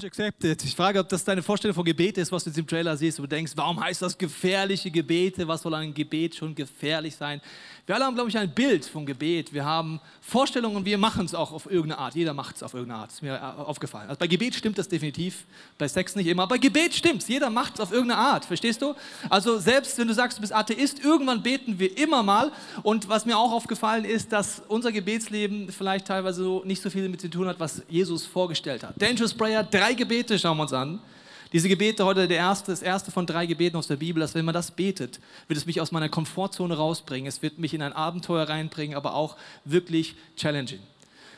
Challenge accepted. Ich frage, ob das deine Vorstellung von Gebet ist, was du jetzt im Trailer siehst. Und du denkst, warum heißt das gefährliche Gebete? Was soll ein Gebet schon gefährlich sein? Wir alle haben, glaube ich, ein Bild von Gebet. Wir haben Vorstellungen und wir machen es auch auf irgendeine Art. Jeder macht es auf irgendeine Art. Ist mir äh, aufgefallen. Also bei Gebet stimmt das definitiv, bei Sex nicht immer. Bei Gebet stimmt es. Jeder macht es auf irgendeine Art. Verstehst du? Also selbst wenn du sagst, du bist Atheist, irgendwann beten wir immer mal. Und was mir auch aufgefallen ist, dass unser Gebetsleben vielleicht teilweise nicht so viel damit zu tun hat, was Jesus vorgestellt hat. Dangerous Prayer, drei Gebete schauen wir uns an. Diese Gebete heute, der erste, das erste von drei Gebeten aus der Bibel, dass wenn man das betet, wird es mich aus meiner Komfortzone rausbringen. Es wird mich in ein Abenteuer reinbringen, aber auch wirklich challenging.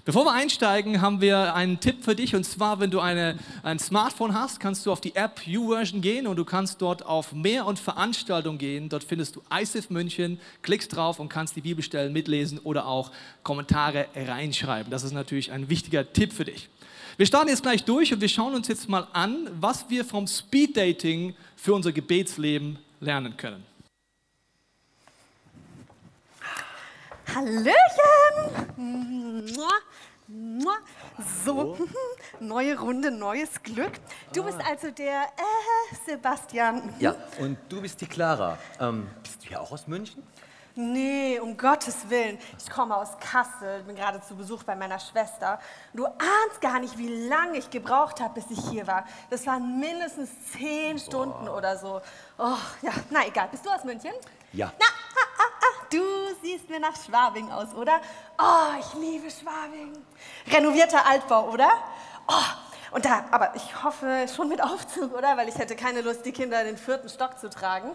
Bevor wir einsteigen, haben wir einen Tipp für dich. Und zwar, wenn du eine, ein Smartphone hast, kannst du auf die App YouVersion gehen und du kannst dort auf Mehr und Veranstaltung gehen. Dort findest du ISIF München, klickst drauf und kannst die Bibelstellen mitlesen oder auch Kommentare reinschreiben. Das ist natürlich ein wichtiger Tipp für dich. Wir starten jetzt gleich durch und wir schauen uns jetzt mal an, was wir vom Speed Dating für unser Gebetsleben lernen können. Hallöchen! So, neue Runde, neues Glück. Du bist also der äh, Sebastian. Ja, und du bist die Clara. Ähm, bist du ja auch aus München? Nee, um Gottes Willen. Ich komme aus Kassel, bin gerade zu Besuch bei meiner Schwester. Du ahnst gar nicht, wie lange ich gebraucht habe, bis ich hier war. Das waren mindestens zehn Stunden oder so. Oh, ja, na egal. Bist du aus München? Ja. Na, ah, ah, ah, du siehst mir nach Schwabing aus, oder? Oh, ich liebe Schwabing. Renovierter Altbau, oder? Oh, und da, aber ich hoffe schon mit Aufzug, oder? Weil ich hätte keine Lust, die Kinder in den vierten Stock zu tragen.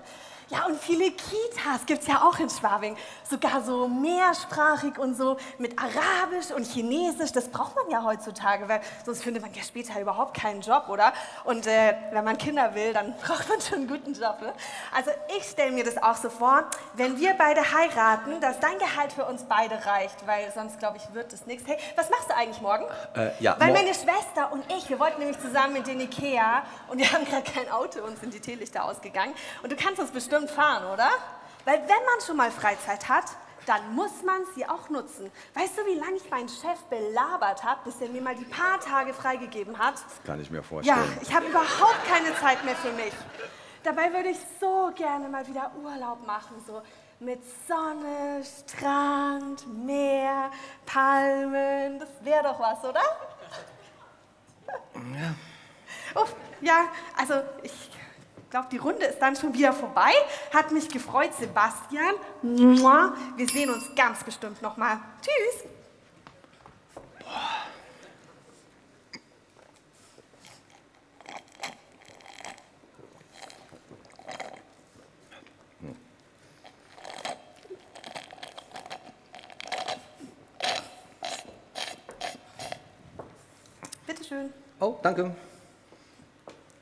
Ja, und viele Kitas gibt es ja auch in Schwabing. Sogar so mehrsprachig und so mit Arabisch und Chinesisch. Das braucht man ja heutzutage, weil sonst findet man ja später überhaupt keinen Job, oder? Und äh, wenn man Kinder will, dann braucht man schon einen guten Job. Ne? Also ich stelle mir das auch so vor, wenn wir beide heiraten, dass dein Gehalt für uns beide reicht, weil sonst, glaube ich, wird das nichts. Hey, was machst du eigentlich morgen? Äh, ja, Weil mor- meine Schwester und ich, wir wollten nämlich zusammen in den Ikea und wir haben gerade kein Auto, uns sind die Teelichter ausgegangen. Und du kannst uns bestimmt fahren, oder? Weil wenn man schon mal Freizeit hat, dann muss man sie auch nutzen. Weißt du, wie lange ich meinen Chef belabert habe, bis er mir mal die paar Tage freigegeben hat? Kann ich mir Ja, vorstellen. ich habe überhaupt keine Zeit mehr für mich. Dabei würde ich so gerne mal wieder Urlaub machen, so mit Sonne, Strand, Meer, Palmen. Das wäre doch was, oder? Ja. Uff, ja, also ich glaube, die Runde ist dann schon wieder vorbei. Hat mich gefreut, Sebastian. Mua. Wir sehen uns ganz bestimmt noch mal. Tschüss. Bitteschön. Oh, danke.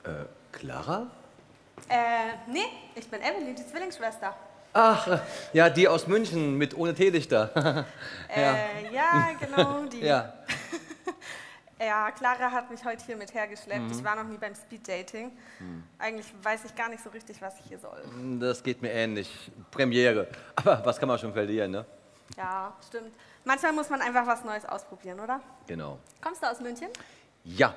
Äh, Clara? Äh, nee, ich bin Evelyn, die Zwillingsschwester. Ach, äh, ja, die aus München mit ohne Teelichter. Äh, ja, genau, die. ja. Ja, Clara hat mich heute hier mit hergeschleppt. Ich war noch nie beim Speeddating. Eigentlich weiß ich gar nicht so richtig, was ich hier soll. Das geht mir ähnlich. Premiere. Aber was kann man schon verlieren, ne? Ja, stimmt. Manchmal muss man einfach was Neues ausprobieren, oder? Genau. Kommst du aus München? Ja,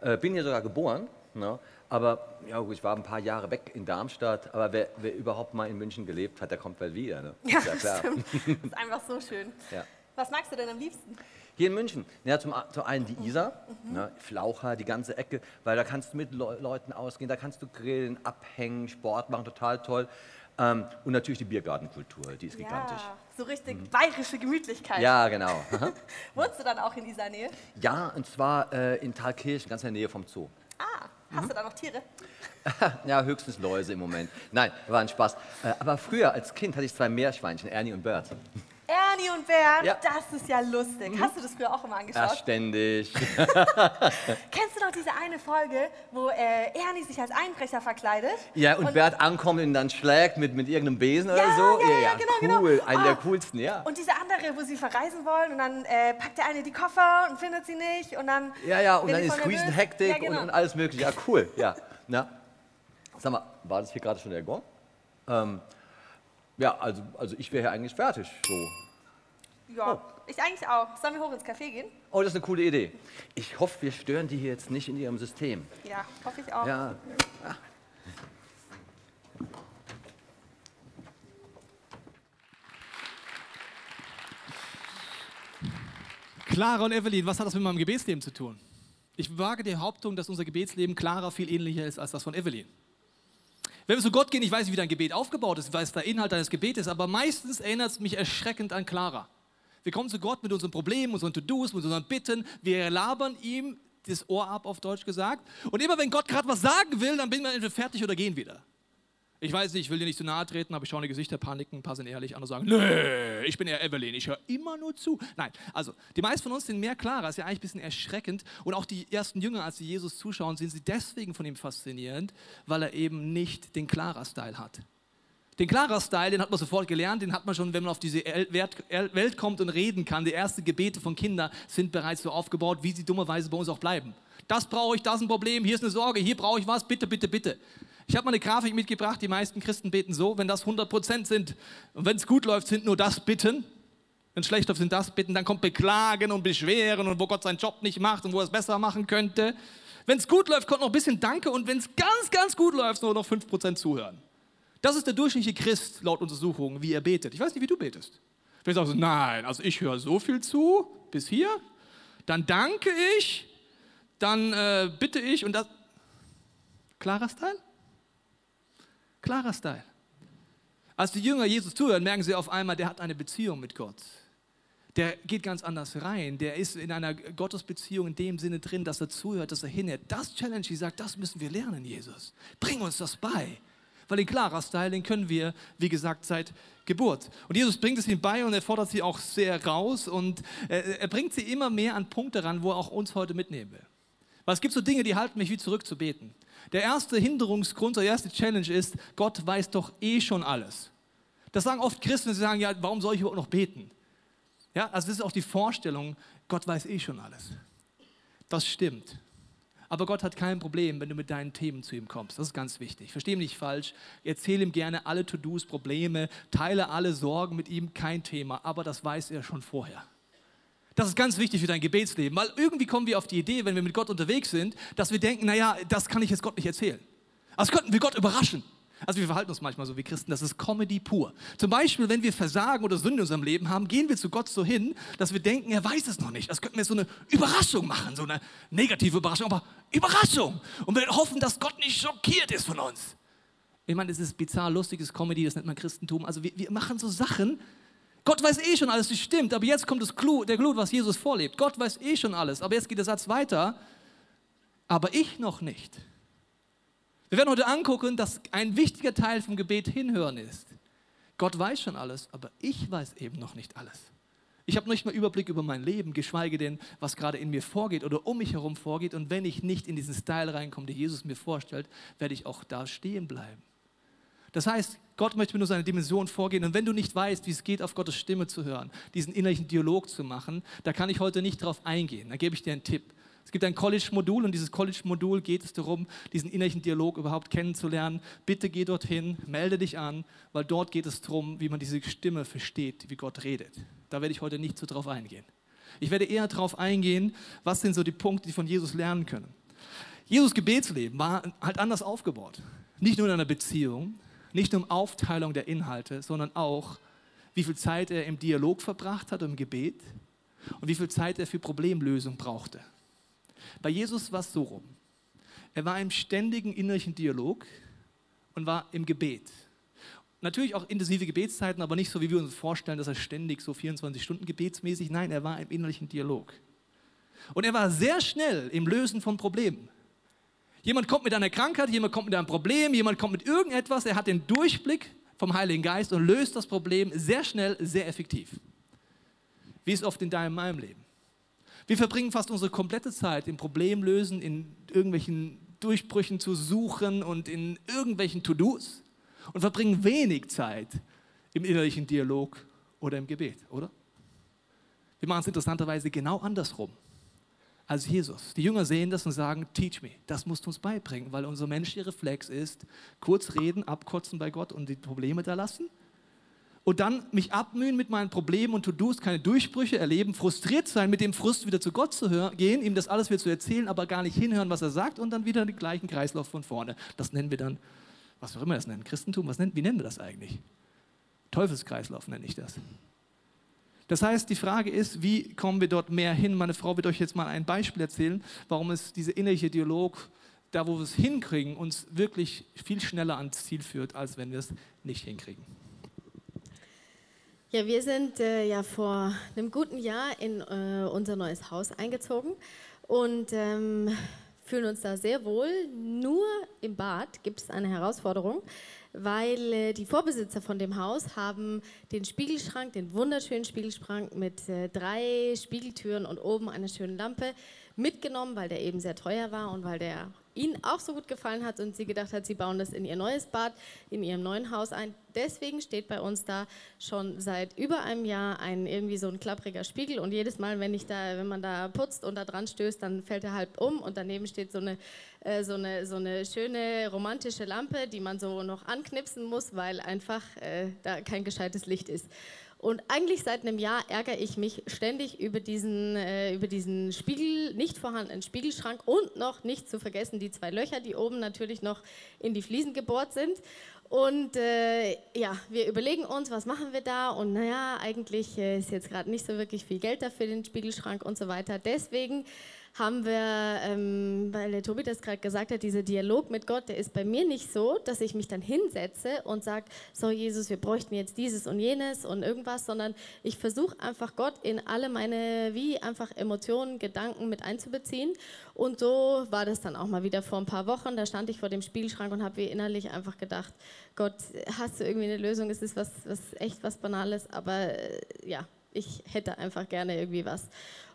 äh, bin hier sogar geboren. Ne? Aber ja, gut, ich war ein paar Jahre weg in Darmstadt. Aber wer, wer überhaupt mal in München gelebt hat, der kommt bald wieder. Ne? Ist ja klar. stimmt. ist einfach so schön. Ja. Was magst du denn am liebsten? Hier in München, ja, zum, zum einen die Isar, ne, Flaucher, die ganze Ecke, weil da kannst du mit Leu Leuten ausgehen, da kannst du grillen, abhängen, Sport machen, total toll. Ähm, und natürlich die Biergartenkultur, die ist gigantisch. Ja, so richtig bayerische Gemütlichkeit. Ja, genau. Wohnst du dann auch in dieser Nähe? ja, und zwar äh, in Thalkirchen, ganz in der Nähe vom Zoo. Ah, hast du da noch Tiere? ja, höchstens Läuse im Moment. Nein, war ein Spaß. Äh, aber früher als Kind hatte ich zwei Meerschweinchen, Ernie und Bert. Ernie und Bernd, Ja. das ist ja lustig. Hast du das früher auch immer Ja, angeschaut? ständig. Kennst du noch diese eine Folge, wo äh, Ernie sich als Einbrecher verkleidet? Ja, und, Bert ankommt und ihn dann schlägt mit, mit irgendeinem Besen Ja, oder so. ja, ja, genau, cool. genau. Einer der Ah. coolsten, ja. Und diese andere, wo sie verreisen wollen und dann äh, packt der eine die Koffer und findet sie nicht und dann... Ja, ja, und dann ist voll riesen nervös. Hektik Ja, genau. und, und alles mögliche. Ja, cool, ja. Na, sag mal, war das hier gerade schon der Gong? Ähm, ja, also, also ich wäre hier eigentlich fertig. So. Ja, ich eigentlich auch. Sollen wir hoch ins Café gehen? Oh, das ist eine coole Idee. Ich hoffe, wir stören die hier jetzt nicht in ihrem System. Ja, hoffe ich auch. Ja. Clara und Evelyn, was hat das mit meinem Gebetsleben zu tun? Ich wage die Behauptung, dass unser Gebetsleben Clara viel ähnlicher ist als das von Evelyn. Wenn wir zu Gott gehen, ich weiß nicht, wie dein Gebet aufgebaut ist, weiß der Inhalt deines Gebetes aber meistens erinnert es mich erschreckend an Clara. Wir kommen zu Gott mit unseren Problemen, unseren To-Dos, mit unseren Bitten. Wir labern ihm das Ohr ab, auf Deutsch gesagt. Und immer wenn Gott gerade was sagen will, dann bin ich entweder fertig oder gehen wieder. Ich weiß nicht, ich will dir nicht zu nahe treten, aber ich schaue in die Gesichter, paniken, ein paar sind ehrlich, andere sagen, nee, ich bin eher Evelyn, ich höre immer nur zu. Nein, also die meisten von uns sind mehr Clara, ist ja eigentlich ein bisschen erschreckend. Und auch die ersten Jünger, als sie Jesus zuschauen, sind sie deswegen von ihm faszinierend, weil er eben nicht den Clara-Style hat. Den Clara-Style, den hat man sofort gelernt, den hat man schon, wenn man auf diese Welt kommt und reden kann. Die ersten Gebete von Kindern sind bereits so aufgebaut, wie sie dummerweise bei uns auch bleiben. Das brauche ich, das ist ein Problem, hier ist eine Sorge, hier brauche ich was, bitte, bitte, bitte. Ich habe mal eine Grafik mitgebracht, die meisten Christen beten so, wenn das 100% sind und wenn es gut läuft, sind nur das Bitten. Wenn es schlecht läuft, sind das Bitten. Dann kommt Beklagen und Beschweren und wo Gott seinen Job nicht macht und wo er es besser machen könnte. Wenn es gut läuft, kommt noch ein bisschen Danke und wenn es ganz, ganz gut läuft, nur noch 5% zuhören. Das ist der durchschnittliche Christ laut Untersuchungen, wie er betet. Ich weiß nicht, wie du betest. Du sagst, nein, also ich höre so viel zu, bis hier, dann danke ich, dann äh, bitte ich und das. Klarer Style? Klarer Style. Als die Jünger Jesus zuhören, merken sie auf einmal, der hat eine Beziehung mit Gott. Der geht ganz anders rein. Der ist in einer Gottesbeziehung in dem Sinne drin, dass er zuhört, dass er hinhört. Das Challenge, die sagt, das müssen wir lernen, Jesus. Bring uns das bei. Weil den klarer Style, den können wir, wie gesagt, seit Geburt. Und Jesus bringt es ihnen bei und er fordert sie auch sehr raus und äh, er bringt sie immer mehr an Punkte ran, wo er auch uns heute mitnehmen will. Weil es gibt so Dinge, die halten mich wie zurück zu beten. Der erste Hinderungsgrund, der erste Challenge ist, Gott weiß doch eh schon alles. Das sagen oft Christen, sie sagen, ja, warum soll ich überhaupt noch beten? Ja, also das ist auch die Vorstellung, Gott weiß eh schon alles. Das stimmt. Aber Gott hat kein Problem, wenn du mit deinen Themen zu ihm kommst. Das ist ganz wichtig. Verstehe mich nicht falsch. Erzähle ihm gerne alle To-Dos, Probleme, teile alle Sorgen mit ihm, kein Thema. Aber das weiß er schon vorher. Das ist ganz wichtig für dein Gebetsleben, weil irgendwie kommen wir auf die Idee, wenn wir mit Gott unterwegs sind, dass wir denken, naja, das kann ich jetzt Gott nicht erzählen. Also könnten wir Gott überraschen. Also wir verhalten uns manchmal so wie Christen, das ist Comedy pur. Zum Beispiel, wenn wir Versagen oder Sünde in unserem Leben haben, gehen wir zu Gott so hin, dass wir denken, er weiß es noch nicht. Das könnten wir so eine Überraschung machen, so eine negative Überraschung, aber Überraschung. Und wir hoffen, dass Gott nicht schockiert ist von uns. Ich meine, das ist bizarr, lustiges Comedy, das nennt man Christentum. Also wir, wir machen so Sachen, Gott weiß eh schon alles, das stimmt, aber jetzt kommt das Clou, der Clou, was Jesus vorlebt. Gott weiß eh schon alles, aber jetzt geht der Satz weiter, aber ich noch nicht. Wir werden heute angucken, dass ein wichtiger Teil vom Gebet hinhören ist. Gott weiß schon alles, aber ich weiß eben noch nicht alles. Ich habe nicht mal Überblick über mein Leben, geschweige denn, was gerade in mir vorgeht oder um mich herum vorgeht. Und wenn ich nicht in diesen Style reinkomme, den Jesus mir vorstellt, werde ich auch da stehen bleiben. Das heißt, Gott möchte mir nur seine Dimension vorgehen. Und wenn du nicht weißt, wie es geht, auf Gottes Stimme zu hören, diesen innerlichen Dialog zu machen, da kann ich heute nicht drauf eingehen. Da gebe ich dir einen Tipp. Es gibt ein College-Modul und dieses College-Modul geht es darum, diesen innerlichen Dialog überhaupt kennenzulernen. Bitte geh dorthin, melde dich an, weil dort geht es darum, wie man diese Stimme versteht, wie Gott redet. Da werde ich heute nicht so drauf eingehen. Ich werde eher darauf eingehen, was sind so die Punkte, die von Jesus lernen können. Jesus Gebetsleben war halt anders aufgebaut. Nicht nur in einer Beziehung, nicht nur um Aufteilung der Inhalte, sondern auch, wie viel Zeit er im Dialog verbracht hat, im Gebet und wie viel Zeit er für Problemlösung brauchte. Bei Jesus war es so rum. Er war im ständigen innerlichen Dialog und war im Gebet. Natürlich auch intensive Gebetszeiten, aber nicht so, wie wir uns vorstellen, dass er ständig so 24 Stunden gebetsmäßig. Nein, er war im innerlichen Dialog. Und er war sehr schnell im Lösen von Problemen. Jemand kommt mit einer Krankheit, jemand kommt mit einem Problem, jemand kommt mit irgendetwas, er hat den Durchblick vom Heiligen Geist und löst das Problem sehr schnell, sehr effektiv. Wie ist oft in deinem meinem Leben? Wir verbringen fast unsere komplette Zeit im Problemlösen, in irgendwelchen Durchbrüchen zu suchen und in irgendwelchen To-Dos und verbringen wenig Zeit im innerlichen Dialog oder im Gebet, oder? Wir machen es interessanterweise genau andersrum als Jesus. Die Jünger sehen das und sagen, teach me, das musst du uns beibringen, weil unser menschlicher Reflex ist, kurz reden, abkotzen bei Gott und die Probleme da lassen und dann mich abmühen mit meinen Problemen und To-Dos, keine Durchbrüche erleben, frustriert sein, mit dem Frust wieder zu Gott zu hören, gehen, ihm das alles wieder zu erzählen, aber gar nicht hinhören, was er sagt und dann wieder den gleichen Kreislauf von vorne. Das nennen wir dann, was auch immer das nennen, Christentum, was nennen, wie nennen wir das eigentlich? Teufelskreislauf nenne ich das. Das heißt, die Frage ist, wie kommen wir dort mehr hin? Meine Frau wird euch jetzt mal ein Beispiel erzählen, warum es diese innerliche Dialog, da wo wir es hinkriegen, uns wirklich viel schneller ans Ziel führt, als wenn wir es nicht hinkriegen. Ja, wir sind äh, ja vor einem guten Jahr in äh, unser neues Haus eingezogen und ähm, fühlen uns da sehr wohl. Nur im Bad gibt es eine Herausforderung, weil äh, die Vorbesitzer von dem Haus haben den Spiegelschrank, den wunderschönen Spiegelschrank mit äh, drei Spiegeltüren und oben einer schönen Lampe mitgenommen, weil der eben sehr teuer war und weil der ihnen auch so gut gefallen hat und sie gedacht hat, sie bauen das in ihr neues Bad, in ihrem neuen Haus ein. Deswegen steht bei uns da schon seit über einem Jahr ein irgendwie so ein klappriger Spiegel und jedes Mal, wenn ich da, wenn man da putzt und da dran stößt, dann fällt er halb um und daneben steht so eine, äh, so eine, so eine schöne romantische Lampe, die man so noch anknipsen muss, weil einfach äh, da kein gescheites Licht ist. Und eigentlich seit einem Jahr ärgere ich mich ständig über diesen, äh, über diesen Spiegel, nicht vorhandenen Spiegelschrank und noch nicht zu vergessen die zwei Löcher, die oben natürlich noch in die Fliesen gebohrt sind. Und äh, ja, wir überlegen uns, was machen wir da? Und naja, eigentlich äh, ist jetzt gerade nicht so wirklich viel Geld dafür, den Spiegelschrank und so weiter. Deswegen haben wir, ähm, weil der Tobi das gerade gesagt hat, dieser Dialog mit Gott, der ist bei mir nicht so, dass ich mich dann hinsetze und sage, so Jesus, wir bräuchten jetzt dieses und jenes und irgendwas, sondern ich versuche einfach Gott in alle meine, wie einfach Emotionen, Gedanken mit einzubeziehen. Und so war das dann auch mal wieder vor ein paar Wochen. Da stand ich vor dem Spiegelschrank und habe innerlich einfach gedacht, Gott, hast du irgendwie eine Lösung? Es ist was, was echt was Banales, aber äh, ja, ich hätte einfach gerne irgendwie was.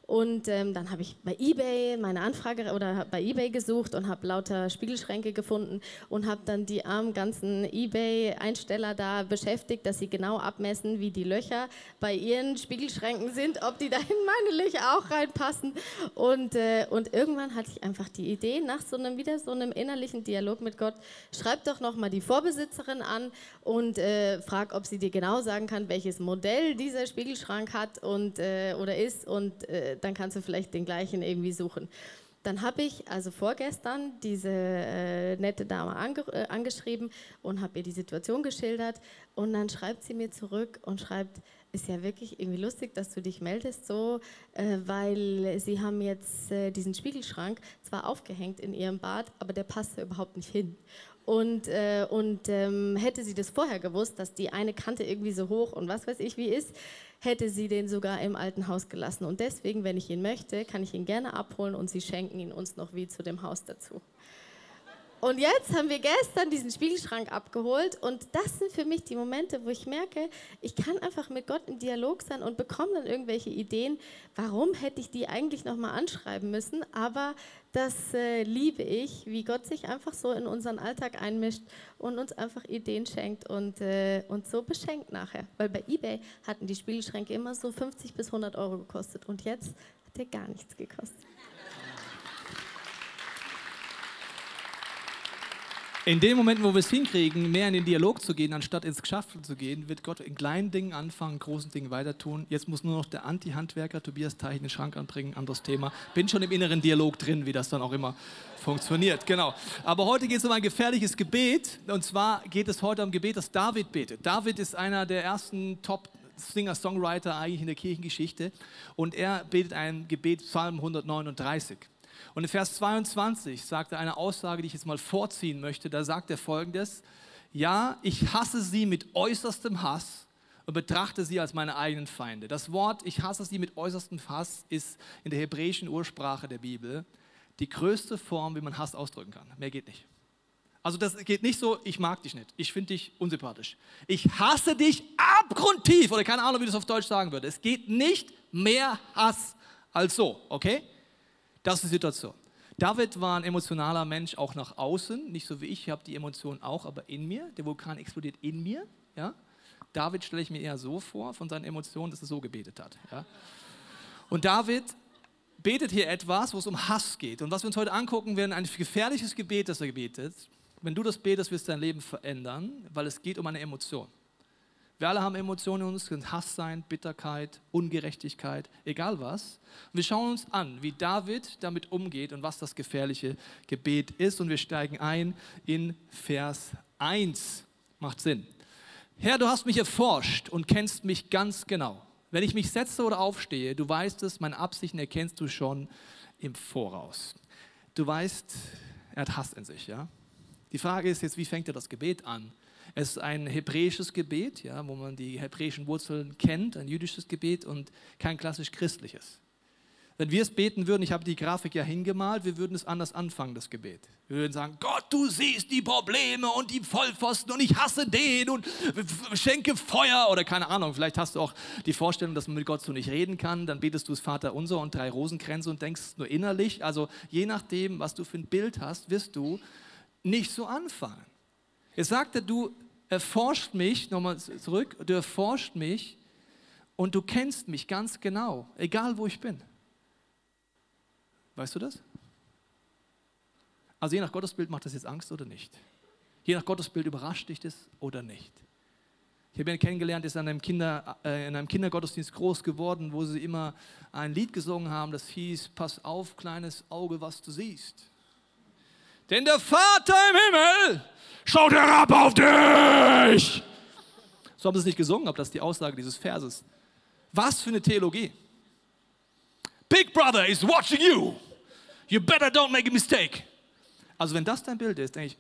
Und ähm, dann habe ich bei eBay meine Anfrage oder bei eBay gesucht und habe lauter Spiegelschränke gefunden und habe dann die armen ganzen eBay-Einsteller da beschäftigt, dass sie genau abmessen, wie die Löcher bei ihren Spiegelschränken sind, ob die da in meine Löcher auch reinpassen. Und, äh, und irgendwann hatte ich einfach die Idee, nach so einem wieder so einem innerlichen Dialog mit Gott, schreib doch noch mal die Vorbesitzerin an und äh, frag, ob sie dir genau sagen kann, welches Modell dieser Spiegelschrank hat und äh, oder ist und äh, dann kannst du vielleicht den gleichen irgendwie suchen. Dann habe ich also vorgestern diese äh, nette Dame ange äh, angeschrieben und habe ihr die Situation geschildert und dann schreibt sie mir zurück und schreibt, ist ja wirklich irgendwie lustig, dass du dich meldest so, äh, weil sie haben jetzt äh, diesen Spiegelschrank zwar aufgehängt in ihrem Bad, aber der passt überhaupt nicht hin. Und, äh, und ähm, hätte sie das vorher gewusst, dass die eine Kante irgendwie so hoch und was weiß ich wie ist, hätte sie den sogar im alten Haus gelassen. Und deswegen, wenn ich ihn möchte, kann ich ihn gerne abholen und sie schenken ihn uns noch wie zu dem Haus dazu. Und jetzt haben wir gestern diesen Spiegelschrank abgeholt und das sind für mich die Momente, wo ich merke, ich kann einfach mit Gott im Dialog sein und bekomme dann irgendwelche Ideen. Warum hätte ich die eigentlich nochmal anschreiben müssen? Aber das äh, liebe ich, wie Gott sich einfach so in unseren Alltag einmischt und uns einfach Ideen schenkt und, äh, und so beschenkt nachher. Weil bei eBay hatten die Spiegelschränke immer so 50 bis 100 Euro gekostet und jetzt hat der gar nichts gekostet. In dem Moment, wo wir es hinkriegen, mehr in den Dialog zu gehen, anstatt ins Geschäft zu gehen, wird Gott in kleinen Dingen anfangen, in großen Dingen weiter tun. Jetzt muss nur noch der Anti-Handwerker Tobias Teich den Schrank anbringen, anderes Thema. Bin schon im inneren Dialog drin, wie das dann auch immer funktioniert. Genau. Aber heute geht es um ein gefährliches Gebet. Und zwar geht es heute um Gebet, das David betet. David ist einer der ersten Top Singer-Songwriter eigentlich in der Kirchengeschichte. Und er betet ein Gebet, Psalm 139. Und in Vers 22 sagt er eine Aussage, die ich jetzt mal vorziehen möchte. Da sagt er folgendes: Ja, ich hasse sie mit äußerstem Hass und betrachte sie als meine eigenen Feinde. Das Wort ich hasse sie mit äußerstem Hass ist in der hebräischen Ursprache der Bibel die größte Form, wie man Hass ausdrücken kann. Mehr geht nicht. Also das geht nicht so, ich mag dich nicht, ich finde dich unsympathisch. Ich hasse dich abgrundtief oder keine Ahnung, wie du es auf Deutsch sagen würde. Es geht nicht Mehr Hass als so, okay? Das ist die Situation. David war ein emotionaler Mensch auch nach außen, nicht so wie ich, ich habe die Emotionen auch, aber in mir. Der Vulkan explodiert in mir. Ja? David stelle ich mir eher so vor, von seinen Emotionen, dass er so gebetet hat. Ja? Und David betet hier etwas, wo es um Hass geht. Und was wir uns heute angucken werden, ein gefährliches Gebet, das er gebetet. Wenn du das betest, wirst du dein Leben verändern, weil es geht um eine Emotion. Wir alle haben Emotionen in uns, können Hass sein, Bitterkeit, Ungerechtigkeit, egal was. Und wir schauen uns an, wie David damit umgeht und was das gefährliche Gebet ist. Und wir steigen ein in Vers 1. Macht Sinn. Herr, du hast mich erforscht und kennst mich ganz genau. Wenn ich mich setze oder aufstehe, du weißt es, meine Absichten erkennst du schon im Voraus. Du weißt, er hat Hass in sich, ja? Die Frage ist jetzt, wie fängt er das Gebet an? Es ist ein hebräisches Gebet, ja, wo man die hebräischen Wurzeln kennt, ein jüdisches Gebet und kein klassisch christliches. Wenn wir es beten würden, ich habe die Grafik ja hingemalt, wir würden es anders anfangen, das Gebet. Wir würden sagen, Gott, du siehst die Probleme und die Vollpfosten und ich hasse den und schenke Feuer oder keine Ahnung. Vielleicht hast du auch die Vorstellung, dass man mit Gott so nicht reden kann. Dann betest du es Vater unser und drei Rosenkränze und denkst nur innerlich. Also je nachdem, was du für ein Bild hast, wirst du nicht so anfangen. Er sagte, du erforscht mich, nochmal zurück, du erforscht mich und du kennst mich ganz genau, egal wo ich bin. Weißt du das? Also je nach Gottesbild macht das jetzt Angst oder nicht. Je nach Gottesbild überrascht dich das oder nicht. Ich habe ihn kennengelernt, ist in einem, Kinder, äh, in einem Kindergottesdienst groß geworden, wo sie immer ein Lied gesungen haben, das hieß, pass auf, kleines Auge, was du siehst. Denn der Vater im Himmel schaut herab auf dich. So haben sie es nicht gesungen, aber das ist die Aussage dieses Verses. Was für eine Theologie. Big Brother is watching you. You better don't make a mistake. Also wenn das dein Bild ist, denke ich,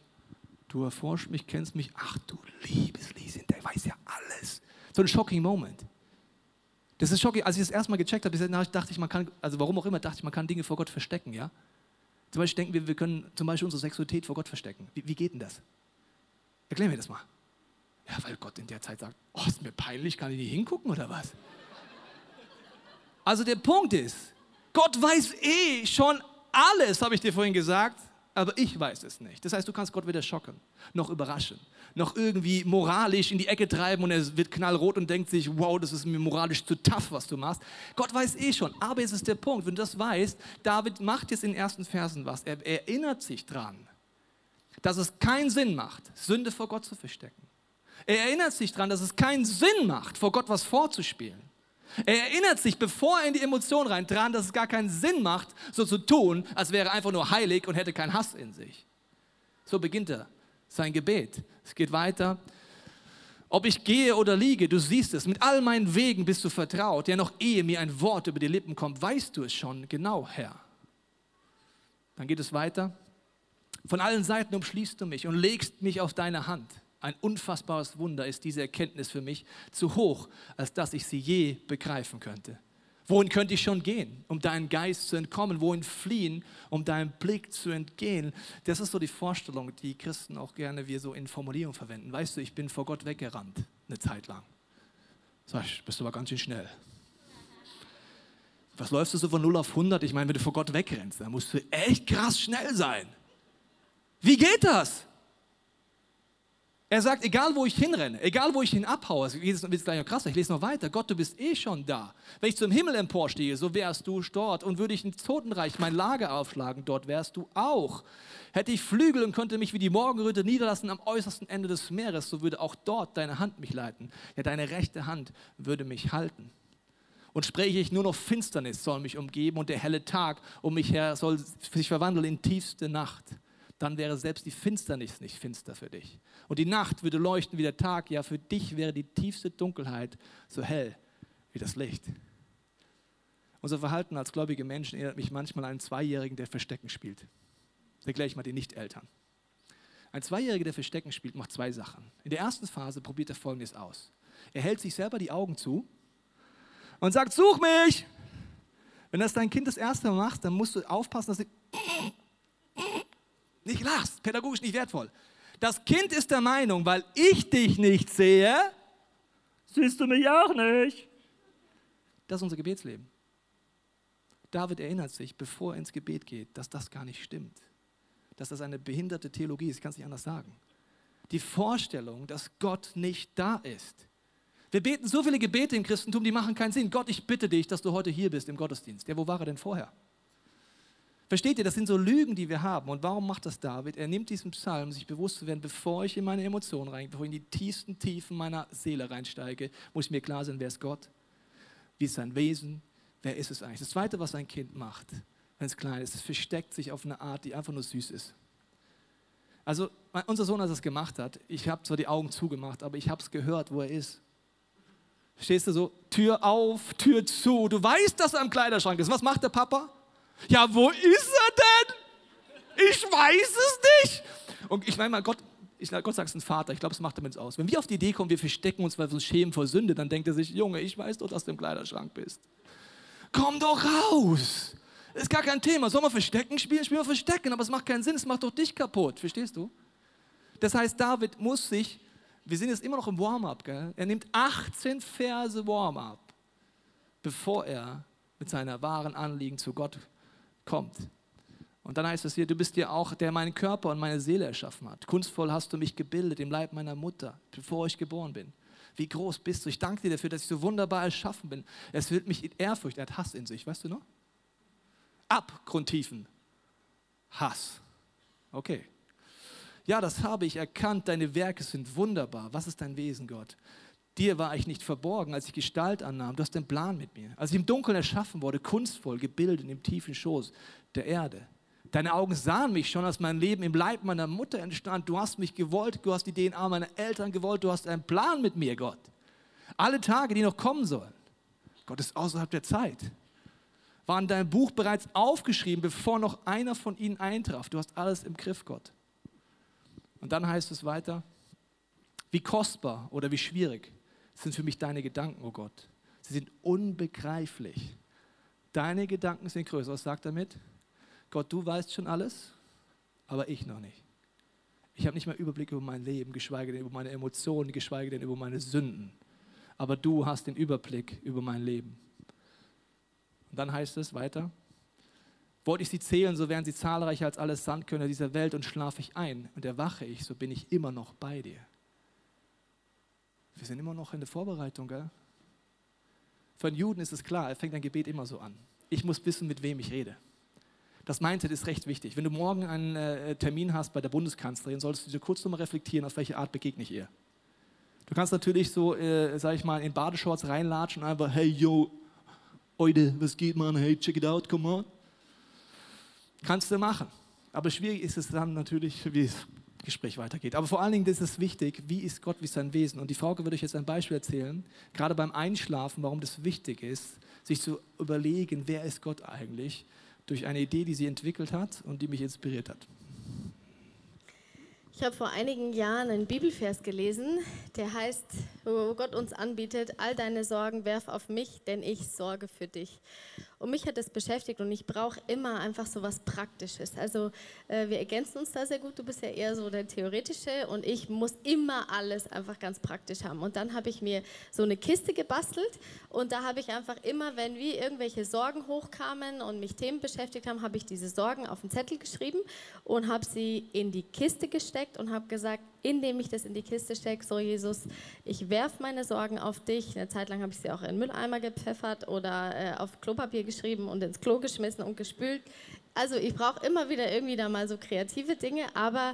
du erforscht mich, kennst mich, ach du liebes Lieschen, der weiß ja alles. So ein shocking Moment. Das ist shocking. Als ich das erstmal gecheckt habe, dachte ich, man kann, also warum auch immer, dachte ich, man kann Dinge vor Gott verstecken, ja. Zum Beispiel denken wir, wir können zum Beispiel unsere Sexualität vor Gott verstecken. Wie, wie geht denn das? Erklär mir das mal. Ja, weil Gott in der Zeit sagt, oh, ist mir peinlich, kann ich nicht hingucken oder was? Also der Punkt ist, Gott weiß eh schon alles, habe ich dir vorhin gesagt, aber ich weiß es nicht. Das heißt, du kannst Gott weder schocken, noch überraschen, noch irgendwie moralisch in die Ecke treiben und er wird knallrot und denkt sich, wow, das ist mir moralisch zu tough, was du machst. Gott weiß eh schon, aber es ist der Punkt, wenn du das weißt, David macht jetzt in den ersten Versen was. Er erinnert sich dran, dass es keinen Sinn macht, Sünde vor Gott zu verstecken. Er erinnert sich dran, dass es keinen Sinn macht, vor Gott was vorzuspielen. Er erinnert sich, bevor er in die Emotion rein, dran, dass es gar keinen Sinn macht, so zu tun, als wäre er einfach nur heilig und hätte keinen Hass in sich. So beginnt er sein Gebet. Es geht weiter. Ob ich gehe oder liege, du siehst es, mit all meinen Wegen bist du vertraut. Ja, noch ehe mir ein Wort über die Lippen kommt, weißt du es schon genau, Herr. Dann geht es weiter. Von allen Seiten umschließt du mich und legst mich auf deine Hand. Ein unfassbares Wunder ist diese Erkenntnis für mich zu hoch, als dass ich sie je begreifen könnte. Wohin könnte ich schon gehen, um deinen Geist zu entkommen? Wohin fliehen, um deinem Blick zu entgehen? Das ist so die Vorstellung, die Christen auch gerne wir so in Formulierungen verwenden. Weißt du, ich bin vor Gott weggerannt, eine Zeit lang. Sag ich, bist du aber ganz schön schnell. Was läufst du so von 0 auf 100? Ich meine, wenn du vor Gott wegrennst, dann musst du echt krass schnell sein. Wie geht das? Er sagt, egal wo ich hinrenne, egal wo ich hin abhaue, es wird gleich noch krasser, ich lese noch weiter, Gott, du bist eh schon da. Wenn ich zum Himmel emporstehe, so wärst du dort. Und würde ich ins Totenreich mein Lager aufschlagen, dort wärst du auch. Hätte ich Flügel und könnte mich wie die Morgenröte niederlassen am äußersten Ende des Meeres, so würde auch dort deine Hand mich leiten. Ja, deine rechte Hand würde mich halten. Und spreche ich nur noch Finsternis soll mich umgeben und der helle Tag um mich her soll sich verwandeln in tiefste Nacht dann wäre selbst die Finsternis nicht finster für dich. Und die Nacht würde leuchten wie der Tag. Ja, für dich wäre die tiefste Dunkelheit so hell wie das Licht. Unser Verhalten als gläubige Menschen erinnert mich manchmal an einen Zweijährigen, der Verstecken spielt. Erkläre ich mal die Nicht-Eltern. Ein Zweijähriger, der Verstecken spielt, macht zwei Sachen. In der ersten Phase probiert er Folgendes aus. Er hält sich selber die Augen zu und sagt, such mich! Wenn das dein Kind das erste Mal macht, dann musst du aufpassen, dass du nicht lachst, pädagogisch nicht wertvoll. Das Kind ist der Meinung, weil ich dich nicht sehe, siehst du mich auch nicht. Das ist unser Gebetsleben. David erinnert sich, bevor er ins Gebet geht, dass das gar nicht stimmt. Dass das eine behinderte Theologie ist, kann es nicht anders sagen. Die Vorstellung, dass Gott nicht da ist. Wir beten so viele Gebete im Christentum, die machen keinen Sinn. Gott, ich bitte dich, dass du heute hier bist im Gottesdienst. Ja, wo war er denn vorher? Versteht ihr, das sind so Lügen, die wir haben. Und warum macht das David? Er nimmt diesen Psalm, sich bewusst zu werden, bevor ich in meine Emotionen reingehe, bevor ich in die tiefsten Tiefen meiner Seele reinsteige, muss mir klar sein, wer ist Gott? Wie ist sein Wesen? Wer ist es eigentlich? Das Zweite, was ein Kind macht, wenn es klein ist, es versteckt sich auf eine Art, die einfach nur süß ist. Also unser Sohn, als er es gemacht hat, ich habe zwar die Augen zugemacht, aber ich habe es gehört, wo er ist. Stehst du so, Tür auf, Tür zu. Du weißt, dass er im Kleiderschrank ist. Was macht der Papa? Ja, wo ist er denn? Ich weiß es nicht. Und ich meine mal, Gott, ich, Gott sagt es ein Vater, ich glaube, es macht damit aus. Wenn wir auf die Idee kommen, wir verstecken uns, weil wir uns schämen vor Sünde, dann denkt er sich, Junge, ich weiß doch, dass du im Kleiderschrank bist. Komm doch raus. Ist gar kein Thema. Soll man Verstecken spielen? Spielen wir Verstecken, aber es macht keinen Sinn, es macht doch dich kaputt. Verstehst du? Das heißt, David muss sich, wir sind jetzt immer noch im Warm-up, gell? Er nimmt 18 Verse Warm-up, bevor er mit seiner wahren Anliegen zu Gott kommt. Und dann heißt es hier, du bist ja auch, der meinen Körper und meine Seele erschaffen hat. Kunstvoll hast du mich gebildet im Leib meiner Mutter, bevor ich geboren bin. Wie groß bist du? Ich danke dir dafür, dass ich so wunderbar erschaffen bin. Es wird mich in Ehrfurcht, er hat Hass in sich, weißt du noch? Abgrundtiefen Hass. Okay. Ja, das habe ich erkannt, deine Werke sind wunderbar. Was ist dein Wesen, Gott? Dir war ich nicht verborgen, als ich Gestalt annahm. Du hast einen Plan mit mir. Als ich im Dunkeln erschaffen wurde, kunstvoll gebildet im tiefen Schoß der Erde. Deine Augen sahen mich schon, als mein Leben im Leib meiner Mutter entstand. Du hast mich gewollt, du hast die DNA meiner Eltern gewollt, du hast einen Plan mit mir, Gott. Alle Tage, die noch kommen sollen. Gott ist außerhalb der Zeit. War in deinem Buch bereits aufgeschrieben, bevor noch einer von ihnen eintraf. Du hast alles im Griff, Gott. Und dann heißt es weiter, wie kostbar oder wie schwierig sind für mich deine Gedanken, oh Gott. Sie sind unbegreiflich. Deine Gedanken sind größer. Was sagt damit? Gott, du weißt schon alles, aber ich noch nicht. Ich habe nicht mehr Überblick über mein Leben, geschweige denn über meine Emotionen, geschweige denn über meine Sünden. Aber du hast den Überblick über mein Leben. Und dann heißt es weiter, wollte ich sie zählen, so wären sie zahlreicher als alle Sandkörner dieser Welt und schlafe ich ein und erwache ich, so bin ich immer noch bei dir. Wir sind immer noch in der Vorbereitung, gell? Für einen Juden ist es klar, er fängt ein Gebet immer so an. Ich muss wissen, mit wem ich rede. Das Mindset ist recht wichtig. Wenn du morgen einen äh, Termin hast bei der Bundeskanzlerin, solltest du dir kurz nochmal reflektieren, auf welche Art begegne ich ihr. Du kannst natürlich so, äh, sag ich mal, in Badeshorts reinlatschen und einfach, hey, yo, Oide, was geht, man? Hey, check it out, come on. Kannst du machen. Aber schwierig ist es dann natürlich, wie es Gespräch weitergeht. Aber vor allen Dingen ist es wichtig, wie ist Gott, wie ist sein Wesen? Und die Frau würde euch jetzt ein Beispiel erzählen, gerade beim Einschlafen, warum das wichtig ist, sich zu überlegen, wer ist Gott eigentlich, durch eine Idee, die sie entwickelt hat und die mich inspiriert hat. Ich habe vor einigen Jahren einen Bibelvers gelesen, der heißt, wo Gott uns anbietet, all deine Sorgen werf auf mich, denn ich sorge für dich. Und mich hat das beschäftigt und ich brauche immer einfach so was Praktisches. Also äh, wir ergänzen uns da sehr gut. Du bist ja eher so der Theoretische und ich muss immer alles einfach ganz praktisch haben. Und dann habe ich mir so eine Kiste gebastelt und da habe ich einfach immer, wenn wie irgendwelche Sorgen hochkamen und mich Themen beschäftigt haben, habe ich diese Sorgen auf den Zettel geschrieben und habe sie in die Kiste gesteckt und habe gesagt, indem ich das in die Kiste stecke, so Jesus, ich werfe meine Sorgen auf dich. Eine Zeit lang habe ich sie auch in den Mülleimer gepfeffert oder äh, auf Klopapier geschrieben und ins Klo geschmissen und gespült. Also ich brauche immer wieder irgendwie da mal so kreative Dinge, aber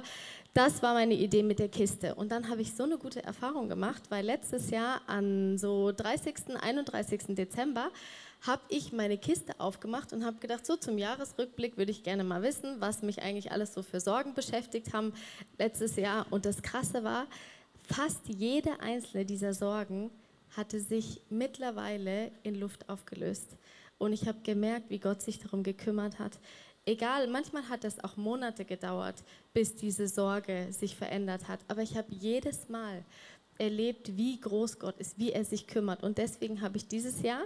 das war meine Idee mit der Kiste. Und dann habe ich so eine gute Erfahrung gemacht, weil letztes Jahr an so 30., 31. Dezember habe ich meine Kiste aufgemacht und habe gedacht, so zum Jahresrückblick würde ich gerne mal wissen, was mich eigentlich alles so für Sorgen beschäftigt haben letztes Jahr. Und das Krasse war, fast jede einzelne dieser Sorgen hatte sich mittlerweile in Luft aufgelöst. Und ich habe gemerkt, wie Gott sich darum gekümmert hat. Egal, manchmal hat es auch Monate gedauert, bis diese Sorge sich verändert hat. Aber ich habe jedes Mal erlebt, wie groß Gott ist, wie er sich kümmert. Und deswegen habe ich dieses Jahr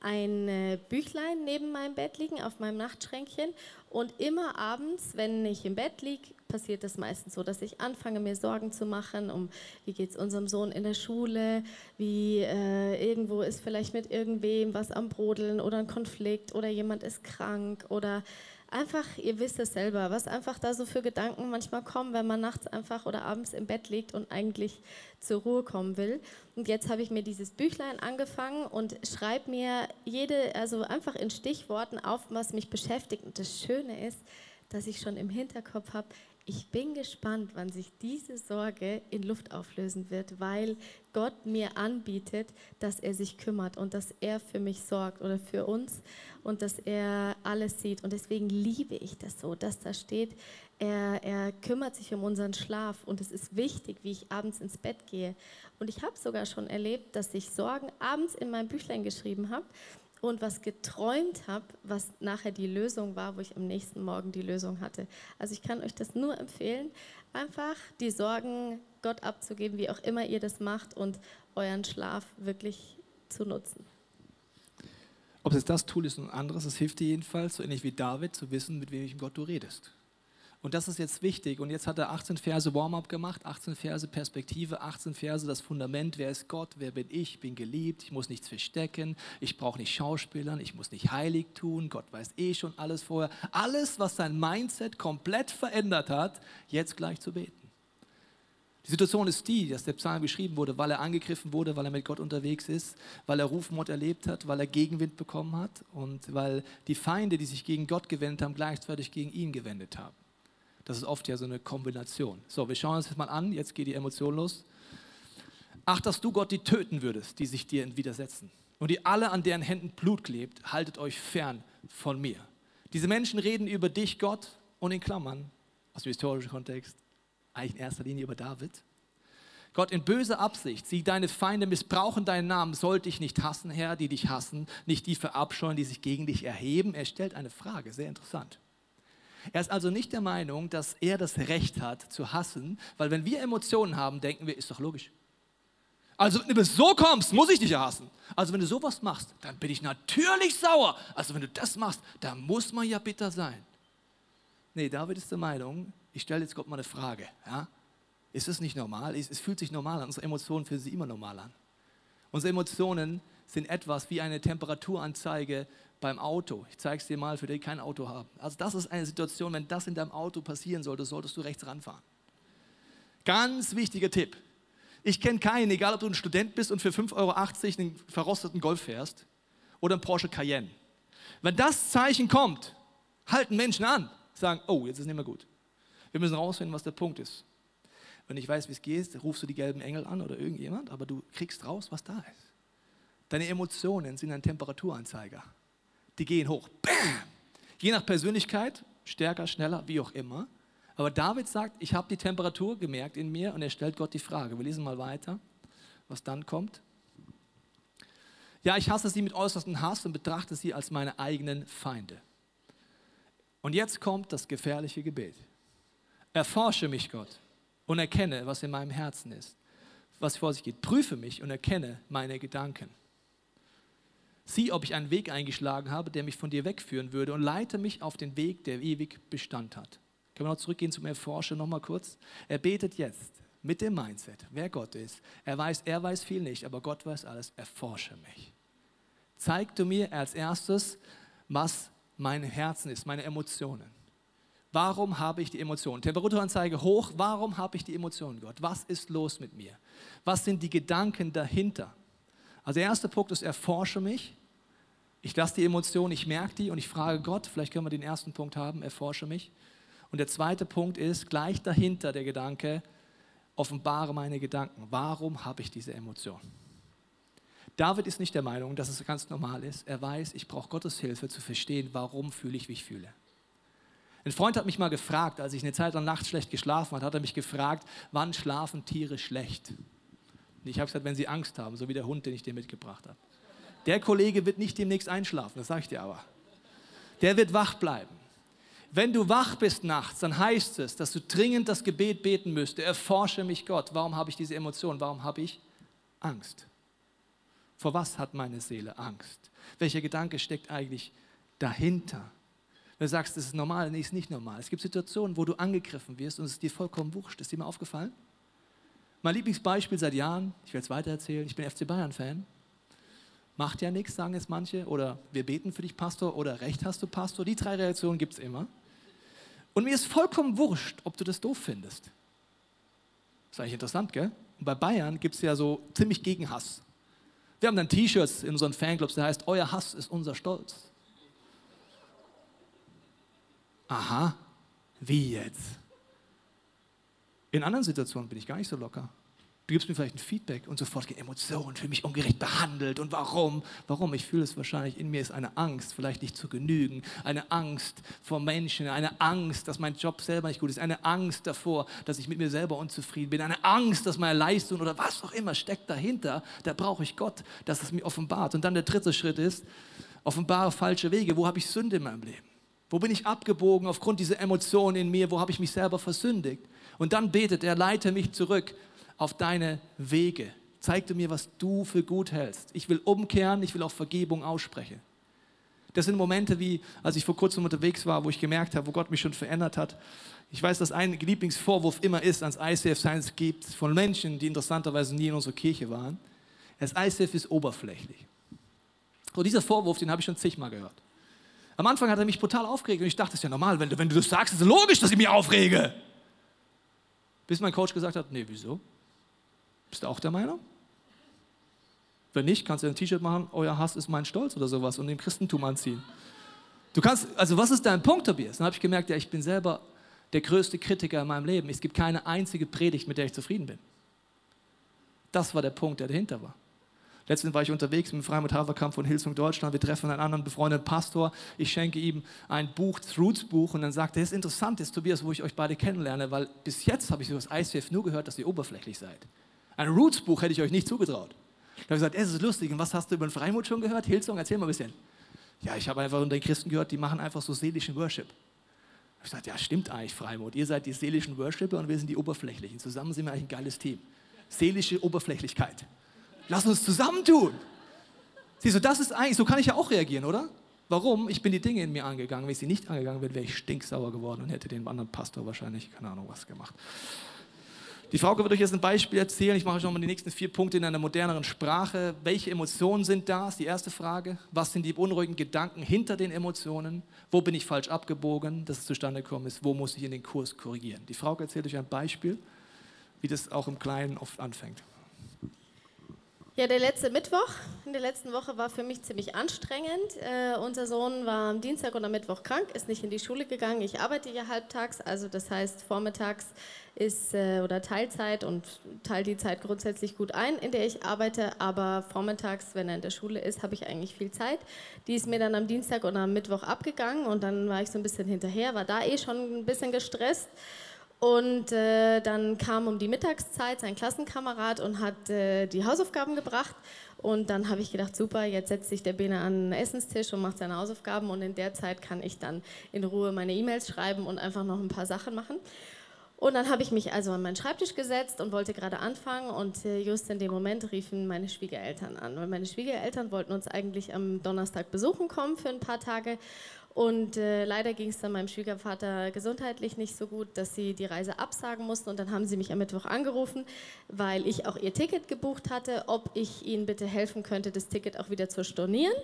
ein äh, Büchlein neben meinem Bett liegen, auf meinem Nachtschränkchen. Und immer abends, wenn ich im Bett liege, passiert es meistens so, dass ich anfange, mir Sorgen zu machen, um wie geht es unserem Sohn in der Schule, wie äh, irgendwo ist vielleicht mit irgendwem was am Brodeln oder ein Konflikt oder jemand ist krank oder einfach, ihr wisst es selber, was einfach da so für Gedanken manchmal kommen, wenn man nachts einfach oder abends im Bett liegt und eigentlich zur Ruhe kommen will. Und jetzt habe ich mir dieses Büchlein angefangen und schreibe mir jede, also einfach in Stichworten auf, was mich beschäftigt. Und das Schöne ist, dass ich schon im Hinterkopf habe, ich bin gespannt, wann sich diese Sorge in Luft auflösen wird, weil Gott mir anbietet, dass er sich kümmert und dass er für mich sorgt oder für uns und dass er alles sieht. Und deswegen liebe ich das so, dass da steht, er, er kümmert sich um unseren Schlaf und es ist wichtig, wie ich abends ins Bett gehe. Und ich habe sogar schon erlebt, dass ich Sorgen abends in mein Büchlein geschrieben habe und was geträumt habe, was nachher die Lösung war, wo ich am nächsten Morgen die Lösung hatte. Also ich kann euch das nur empfehlen, einfach die Sorgen Gott abzugeben, wie auch immer ihr das macht und euren Schlaf wirklich zu nutzen. Ob es das Tool ist und ein anderes, es hilft dir jedenfalls, so ähnlich wie David, zu wissen, mit welchem Gott du redest. Und das ist jetzt wichtig. Und jetzt hat er 18 Verse Warm-up gemacht, 18 Verse Perspektive, 18 Verse das Fundament. Wer ist Gott? Wer bin ich? Bin geliebt. Ich muss nichts verstecken. Ich brauche nicht Schauspielern. Ich muss nicht heilig tun. Gott weiß eh schon alles vorher. Alles, was sein Mindset komplett verändert hat, jetzt gleich zu beten. Die Situation ist die, dass der Psalm geschrieben wurde, weil er angegriffen wurde, weil er mit Gott unterwegs ist, weil er Rufmord erlebt hat, weil er Gegenwind bekommen hat und weil die Feinde, die sich gegen Gott gewendet haben, gleichzeitig gegen ihn gewendet haben. Das ist oft ja so eine Kombination. So, wir schauen uns das mal an. Jetzt geht die Emotion los. Ach, dass du Gott die töten würdest, die sich dir widersetzen. Und die alle, an deren Händen Blut klebt, haltet euch fern von mir. Diese Menschen reden über dich, Gott, und in Klammern, aus dem historischen Kontext, eigentlich in erster Linie über David. Gott, in böser Absicht, sie, deine Feinde missbrauchen deinen Namen, sollte ich nicht hassen, Herr, die dich hassen, nicht die verabscheuen, die sich gegen dich erheben. Er stellt eine Frage, sehr interessant. Er ist also nicht der Meinung, dass er das Recht hat zu hassen, weil wenn wir Emotionen haben, denken wir, ist doch logisch. Also wenn du so kommst, muss ich dich ja hassen. Also wenn du sowas machst, dann bin ich natürlich sauer. Also wenn du das machst, dann muss man ja bitter sein. Nee, David ist der Meinung, ich stelle jetzt Gott mal eine Frage. Ja? Ist es nicht normal? Es fühlt sich normal an. Unsere Emotionen fühlen sich immer normal an. Unsere Emotionen sind etwas wie eine Temperaturanzeige beim Auto. Ich zeige es dir mal, für die kein Auto haben. Also das ist eine Situation, wenn das in deinem Auto passieren sollte, solltest du rechts ranfahren. Ganz wichtiger Tipp. Ich kenne keinen, egal ob du ein Student bist und für 5,80 Euro einen verrosteten Golf fährst oder einen Porsche Cayenne. Wenn das Zeichen kommt, halten Menschen an, sagen, oh, jetzt ist es nicht mehr gut. Wir müssen rausfinden, was der Punkt ist. Wenn ich weiß, wie es geht, rufst du die gelben Engel an oder irgendjemand, aber du kriegst raus, was da ist. Deine Emotionen sind ein Temperaturanzeiger die gehen hoch. Bam! Je nach Persönlichkeit, stärker, schneller, wie auch immer. Aber David sagt, ich habe die Temperatur gemerkt in mir und er stellt Gott die Frage. Wir lesen mal weiter, was dann kommt. Ja, ich hasse sie mit äußerstem Hass und betrachte sie als meine eigenen Feinde. Und jetzt kommt das gefährliche Gebet. Erforsche mich, Gott, und erkenne, was in meinem Herzen ist, was vor sich geht. Prüfe mich und erkenne meine Gedanken. Sieh, ob ich einen Weg eingeschlagen habe, der mich von dir wegführen würde und leite mich auf den Weg, der ewig Bestand hat. Können wir noch zurückgehen zum Erforschen nochmal kurz? Er betet jetzt mit dem Mindset, wer Gott ist. Er weiß, er weiß viel nicht, aber Gott weiß alles. Erforsche mich. Zeig du mir als erstes, was mein Herzen ist, meine Emotionen. Warum habe ich die Emotionen? Temperaturanzeige hoch, warum habe ich die Emotionen, Gott? Was ist los mit mir? Was sind die Gedanken dahinter? Also der erste Punkt ist, erforsche mich. Ich lasse die Emotionen, ich merke die und ich frage Gott, vielleicht können wir den ersten Punkt haben, erforsche mich. Und der zweite Punkt ist, gleich dahinter der Gedanke, offenbare meine Gedanken. Warum habe ich diese Emotion? David ist nicht der Meinung, dass es ganz normal ist. Er weiß, ich brauche Gottes Hilfe zu verstehen, warum fühle ich, wie ich fühle. Ein Freund hat mich mal gefragt, als ich eine Zeit lang nachts schlecht geschlafen habe, hat er mich gefragt, wann schlafen Tiere schlecht? Und ich habe gesagt, wenn sie Angst haben, so wie der Hund, den ich dir mitgebracht habe. Der Kollege wird nicht demnächst einschlafen, das sage ich dir aber. Der wird wach bleiben. Wenn du wach bist nachts, dann heißt es, dass du dringend das Gebet beten müsstest. Erforsche mich Gott. Warum habe ich diese Emotion? Warum habe ich Angst? Vor was hat meine Seele Angst? Welcher Gedanke steckt eigentlich dahinter? Wenn du sagst, das ist normal, nee, ist nicht normal. Es gibt Situationen, wo du angegriffen wirst und es ist dir vollkommen wurscht. Ist dir mal aufgefallen? Mein Lieblingsbeispiel seit Jahren, ich werde es weitererzählen, ich bin FC Bayern-Fan. Macht ja nichts, sagen jetzt manche. Oder wir beten für dich, Pastor. Oder Recht hast du, Pastor. Die drei Reaktionen gibt es immer. Und mir ist vollkommen wurscht, ob du das doof findest. Ist eigentlich interessant, gell? Und bei Bayern gibt es ja so ziemlich Gegenhass. Wir haben dann T-Shirts in unseren Fanclubs, der heißt, euer Hass ist unser Stolz. Aha, wie jetzt? In anderen Situationen bin ich gar nicht so locker. Du gibst mir vielleicht ein Feedback und sofort gehen Emotionen, fühle mich ungerecht behandelt und warum? Warum? Ich fühle es wahrscheinlich, in mir ist eine Angst, vielleicht nicht zu genügen, eine Angst vor Menschen, eine Angst, dass mein Job selber nicht gut ist, eine Angst davor, dass ich mit mir selber unzufrieden bin, eine Angst, dass meine Leistung oder was auch immer steckt dahinter, da brauche ich Gott, dass es mir offenbart. Und dann der dritte Schritt ist, offenbare falsche Wege, wo habe ich Sünde in meinem Leben? Wo bin ich abgebogen aufgrund dieser Emotionen in mir? Wo habe ich mich selber versündigt? Und dann betet er, leite mich zurück auf deine Wege. Zeig du mir, was du für gut hältst. Ich will umkehren, ich will auch Vergebung aussprechen. Das sind Momente wie, als ich vor kurzem unterwegs war, wo ich gemerkt habe, wo Gott mich schon verändert hat. Ich weiß, dass ein Lieblingsvorwurf immer ist ans ICF Science gibt von Menschen, die interessanterweise nie in unserer Kirche waren. Das ICF ist oberflächlich. So dieser Vorwurf, den habe ich schon zigmal gehört. Am Anfang hat er mich brutal aufgeregt und ich dachte, das ist ja normal, wenn du, wenn du das sagst, ist es logisch, dass ich mich aufrege. Bis mein Coach gesagt hat, nee, wieso? Bist du auch der Meinung? Wenn nicht, kannst du ein T-Shirt machen, euer Hass ist mein Stolz oder sowas und dem Christentum anziehen. Du kannst, also was ist dein Punkt, Tobias? Dann habe ich gemerkt, ja, ich bin selber der größte Kritiker in meinem Leben. Es gibt keine einzige Predigt, mit der ich zufrieden bin. Das war der Punkt, der dahinter war. Letztens war ich unterwegs mit Freimut Haverkamp von Hilsung Deutschland. Wir treffen einen anderen befreundeten Pastor. Ich schenke ihm ein Buch, Roots Buch, und dann sagt er, es ist interessant, jetzt Tobias, wo ich euch beide kennenlerne, weil bis jetzt habe ich über das ICF nur gehört, dass ihr oberflächlich seid. Ein Roots Buch hätte ich euch nicht zugetraut. Da habe ich gesagt, es ist lustig. Und was hast du über den Freimut schon gehört? Hilsung, erzähl mal ein bisschen. Ja, ich habe einfach unter den Christen gehört, die machen einfach so seelischen Worship. Ich habe gesagt, ja, stimmt eigentlich, Freimut. Ihr seid die seelischen Worshipper und wir sind die oberflächlichen. Zusammen sind wir eigentlich ein geiles Team. Seelische Oberflächlichkeit. Lass uns zusammentun. Siehst du, das ist eigentlich, so kann ich ja auch reagieren, oder? Warum? Ich bin die Dinge in mir angegangen. Wenn ich sie nicht angegangen wäre, wäre ich stinksauer geworden und hätte den anderen Pastor wahrscheinlich, keine Ahnung, was gemacht. Die Frauke wird euch jetzt ein Beispiel erzählen. Ich mache euch nochmal die nächsten vier Punkte in einer moderneren Sprache. Welche Emotionen sind da? Ist die erste Frage. Was sind die unruhigen Gedanken hinter den Emotionen? Wo bin ich falsch abgebogen, dass es zustande gekommen ist? Wo muss ich in den Kurs korrigieren? Die Frauke erzählt euch ein Beispiel, wie das auch im Kleinen oft anfängt. Ja, der letzte Mittwoch in der letzten Woche war für mich ziemlich anstrengend. Äh, unser Sohn war am Dienstag und am Mittwoch krank, ist nicht in die Schule gegangen. Ich arbeite ja halbtags, also das heißt vormittags ist äh, oder Teilzeit und teile die Zeit grundsätzlich gut ein, in der ich arbeite. Aber vormittags, wenn er in der Schule ist, habe ich eigentlich viel Zeit. Die ist mir dann am Dienstag und am Mittwoch abgegangen und dann war ich so ein bisschen hinterher, war da eh schon ein bisschen gestresst. Und äh, dann kam um die Mittagszeit sein Klassenkamerad und hat äh, die Hausaufgaben gebracht. Und dann habe ich gedacht, super, jetzt setzt sich der Bene an den Essenstisch und macht seine Hausaufgaben. Und in der Zeit kann ich dann in Ruhe meine E-Mails schreiben und einfach noch ein paar Sachen machen. Und dann habe ich mich also an meinen Schreibtisch gesetzt und wollte gerade anfangen. Und äh, just in dem Moment riefen meine Schwiegereltern an. Weil meine Schwiegereltern wollten uns eigentlich am Donnerstag besuchen kommen für ein paar Tage. Und äh, leider ging es dann meinem Schwiegervater gesundheitlich nicht so gut, dass sie die Reise absagen mussten. Und dann haben sie mich am Mittwoch angerufen, weil ich auch ihr Ticket gebucht hatte, ob ich ihnen bitte helfen könnte, das Ticket auch wieder zu stornieren,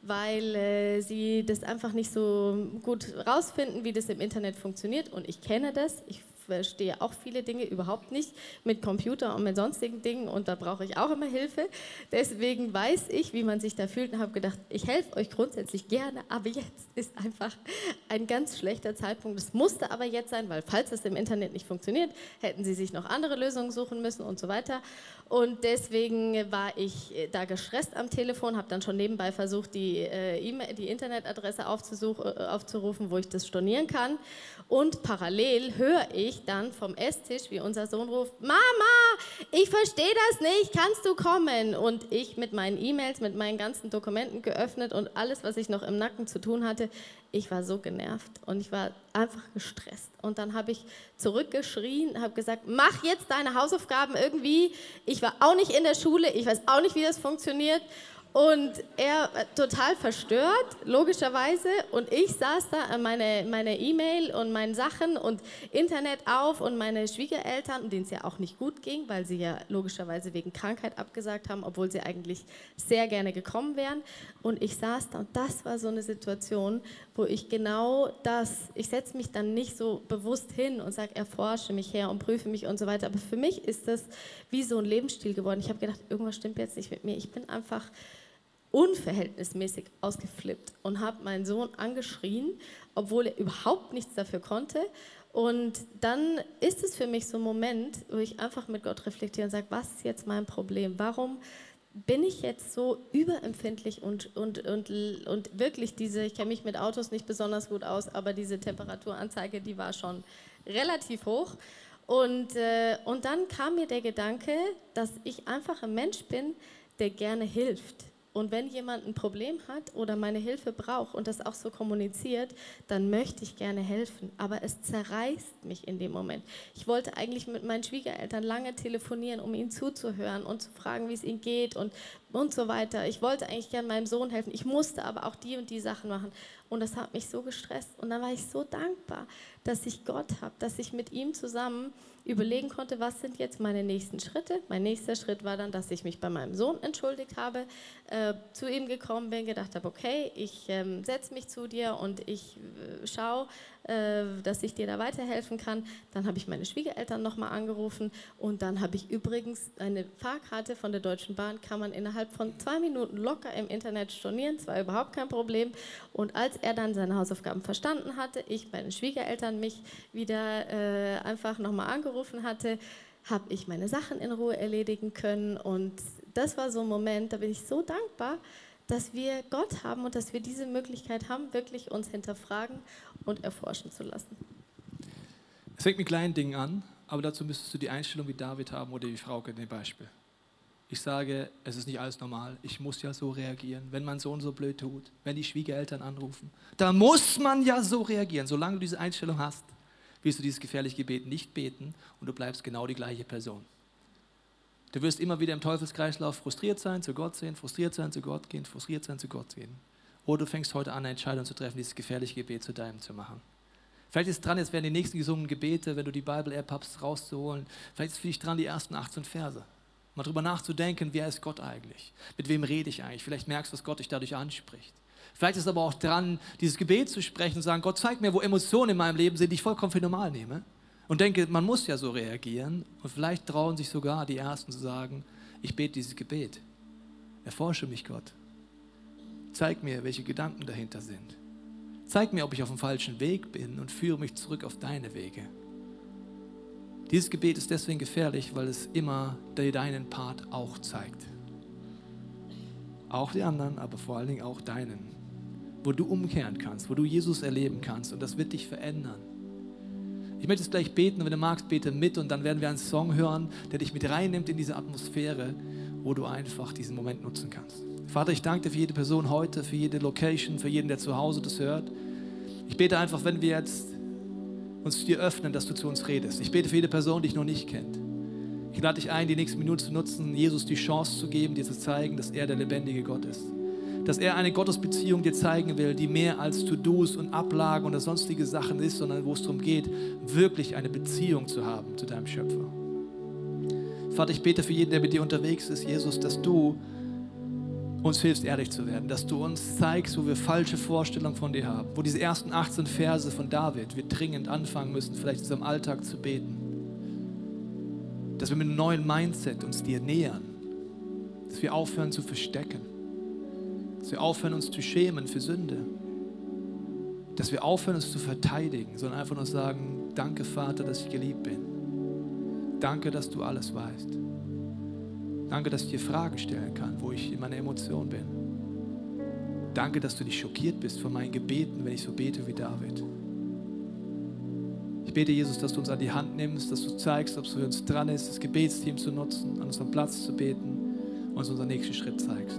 weil äh, sie das einfach nicht so gut rausfinden, wie das im Internet funktioniert. Und ich kenne das. Ich verstehe auch viele Dinge überhaupt nicht mit Computer und mit sonstigen Dingen und da brauche ich auch immer Hilfe. Deswegen weiß ich, wie man sich da fühlt und habe gedacht, ich helfe euch grundsätzlich gerne, aber jetzt ist einfach ein ganz schlechter Zeitpunkt. Es musste aber jetzt sein, weil falls es im Internet nicht funktioniert, hätten sie sich noch andere Lösungen suchen müssen und so weiter. Und deswegen war ich äh, da gestresst am Telefon, habe dann schon nebenbei versucht, die, äh, e die Internetadresse äh, aufzurufen, wo ich das stornieren kann. Und parallel höre ich, ich dann vom Esstisch, wie unser Sohn ruft, Mama, ich verstehe das nicht, kannst du kommen? Und ich mit meinen E-Mails, mit meinen ganzen Dokumenten geöffnet und alles, was ich noch im Nacken zu tun hatte, ich war so genervt und ich war einfach gestresst. Und dann habe ich zurückgeschrien, habe gesagt, mach jetzt deine Hausaufgaben irgendwie. Ich war auch nicht in der Schule, ich weiß auch nicht, wie das funktioniert. Und er äh, total verstört, logischerweise. Und ich saß da, meine meine E-Mail und meine Sachen und Internet auf und meine Schwiegereltern, denen es ja auch nicht gut ging, weil sie ja logischerweise wegen Krankheit abgesagt haben, obwohl sie eigentlich sehr gerne gekommen wären. Und ich saß da und das war so eine Situation, wo ich genau das, ich setze mich dann nicht so bewusst hin und sage, erforsche mich her und prüfe mich und so weiter. Aber für mich ist das wie so ein Lebensstil geworden. Ich habe gedacht, irgendwas stimmt jetzt nicht mit mir. Ich bin einfach unverhältnismäßig ausgeflippt und habe meinen Sohn angeschrien, obwohl er überhaupt nichts dafür konnte. Und dann ist es für mich so ein Moment, wo ich einfach mit Gott reflektiere und sage, was ist jetzt mein Problem? Warum bin ich jetzt so überempfindlich und, und, und, und wirklich diese, ich kenne mich mit Autos nicht besonders gut aus, aber diese Temperaturanzeige, die war schon relativ hoch. Und, äh, und dann kam mir der Gedanke, dass ich einfach ein Mensch bin, der gerne hilft und wenn jemand ein Problem hat oder meine Hilfe braucht und das auch so kommuniziert, dann möchte ich gerne helfen. Aber es zerreißt mich in dem Moment. Ich wollte eigentlich mit meinen Schwiegereltern lange telefonieren, um ihnen zuzuhören und zu fragen, wie es ihnen geht und, und so weiter. Ich wollte eigentlich gerne meinem Sohn helfen. Ich musste aber auch die und die Sachen machen. Und das hat mich so gestresst. Und dann war ich so dankbar, dass ich Gott habe, dass ich mit ihm zusammen überlegen konnte, was sind jetzt meine nächsten Schritte. Mein nächster Schritt war dann, dass ich mich bei meinem Sohn entschuldigt habe, äh, zu ihm gekommen bin, gedacht habe, okay, ich ähm, setze mich zu dir und ich äh, schaue, äh, dass ich dir da weiterhelfen kann. Dann habe ich meine Schwiegereltern nochmal angerufen und dann habe ich übrigens eine Fahrkarte von der Deutschen Bahn, kann man innerhalb von zwei Minuten locker im Internet stornieren, das war überhaupt kein Problem. Und als er dann seine Hausaufgaben verstanden hatte, ich bei den Schwiegereltern mich wieder äh, einfach nochmal angerufen hatte, habe ich meine Sachen in Ruhe erledigen können und das war so ein Moment, da bin ich so dankbar, dass wir Gott haben und dass wir diese Möglichkeit haben, wirklich uns hinterfragen und erforschen zu lassen. Es fängt mit kleinen Dingen an, aber dazu müsstest du die Einstellung wie David haben oder wie Frauke in dem Beispiel. Ich sage, es ist nicht alles normal. Ich muss ja so reagieren, wenn mein Sohn so blöd tut, wenn die Schwiegereltern anrufen. Da muss man ja so reagieren. Solange du diese Einstellung hast, wirst du dieses gefährliche Gebet nicht beten und du bleibst genau die gleiche Person. Du wirst immer wieder im Teufelskreislauf frustriert sein, zu Gott sehen, frustriert sein, zu Gott gehen, frustriert sein, zu Gott gehen. Oder du fängst heute an, eine Entscheidung zu treffen, dieses gefährliche Gebet zu deinem zu machen. Vielleicht ist es dran, jetzt werden die nächsten gesungenen Gebete, wenn du die Bible-App hast, rauszuholen. Vielleicht ist es für dich dran, die ersten 18 Verse. Mal drüber nachzudenken, wer ist Gott eigentlich? Mit wem rede ich eigentlich? Vielleicht merkst du, dass Gott dich dadurch anspricht. Vielleicht ist es aber auch dran, dieses Gebet zu sprechen und sagen, Gott, zeig mir, wo Emotionen in meinem Leben sind, die ich vollkommen für normal nehme und denke, man muss ja so reagieren. Und vielleicht trauen sich sogar die Ersten zu sagen, ich bete dieses Gebet. Erforsche mich, Gott. Zeig mir, welche Gedanken dahinter sind. Zeig mir, ob ich auf dem falschen Weg bin und führe mich zurück auf deine Wege. Dieses Gebet ist deswegen gefährlich, weil es immer deinen Part auch zeigt. Auch die anderen, aber vor allen Dingen auch deinen. Wo du umkehren kannst, wo du Jesus erleben kannst und das wird dich verändern. Ich möchte jetzt gleich beten wenn du magst, bete mit und dann werden wir einen Song hören, der dich mit reinnimmt in diese Atmosphäre, wo du einfach diesen Moment nutzen kannst. Vater, ich danke dir für jede Person heute, für jede Location, für jeden, der zu Hause das hört. Ich bete einfach, wenn wir jetzt uns dir öffnen, dass du zu uns redest. Ich bete für jede Person, die dich noch nicht kennt. Ich lade dich ein, die nächsten Minuten zu nutzen, Jesus die Chance zu geben, dir zu zeigen, dass er der lebendige Gott ist dass er eine Gottesbeziehung dir zeigen will, die mehr als To-Dos und Ablagen oder sonstige Sachen ist, sondern wo es darum geht, wirklich eine Beziehung zu haben zu deinem Schöpfer. Vater, ich bete für jeden, der mit dir unterwegs ist, Jesus, dass du uns hilfst, ehrlich zu werden, dass du uns zeigst, wo wir falsche Vorstellungen von dir haben, wo diese ersten 18 Verse von David wir dringend anfangen müssen, vielleicht in unserem Alltag zu beten, dass wir mit einem neuen Mindset uns dir nähern, dass wir aufhören zu verstecken, dass wir aufhören, uns zu schämen für Sünde. Dass wir aufhören, uns zu verteidigen, sondern einfach nur sagen, danke Vater, dass ich geliebt bin. Danke, dass du alles weißt. Danke, dass ich dir Fragen stellen kann, wo ich in meiner Emotion bin. Danke, dass du nicht schockiert bist von meinen Gebeten, wenn ich so bete wie David. Ich bete, Jesus, dass du uns an die Hand nimmst, dass du zeigst, ob es für uns dran ist, das Gebetsteam zu nutzen, an unserem Platz zu beten und uns unseren nächsten Schritt zeigst.